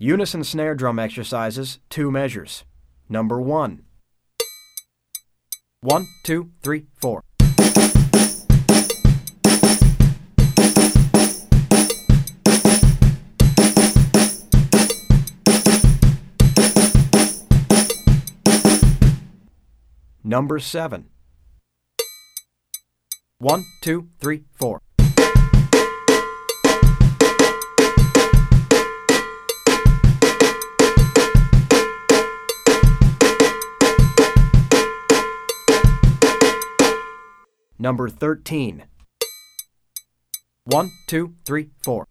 Unison snare drum exercises, two measures. Number one. One, two, three, four. Number seven. One, two, three, four. Number 13. One, two, three, four.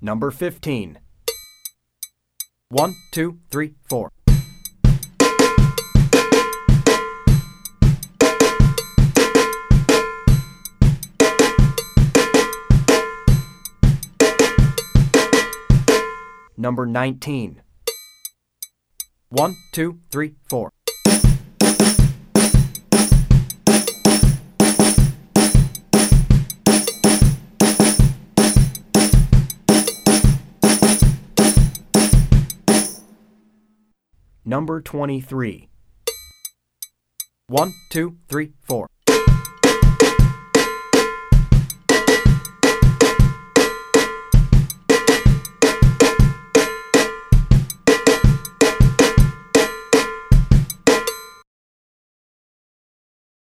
Number 15. One, two, three, four. Number 19. One, two, three, four. Number 23. One, two, three, four.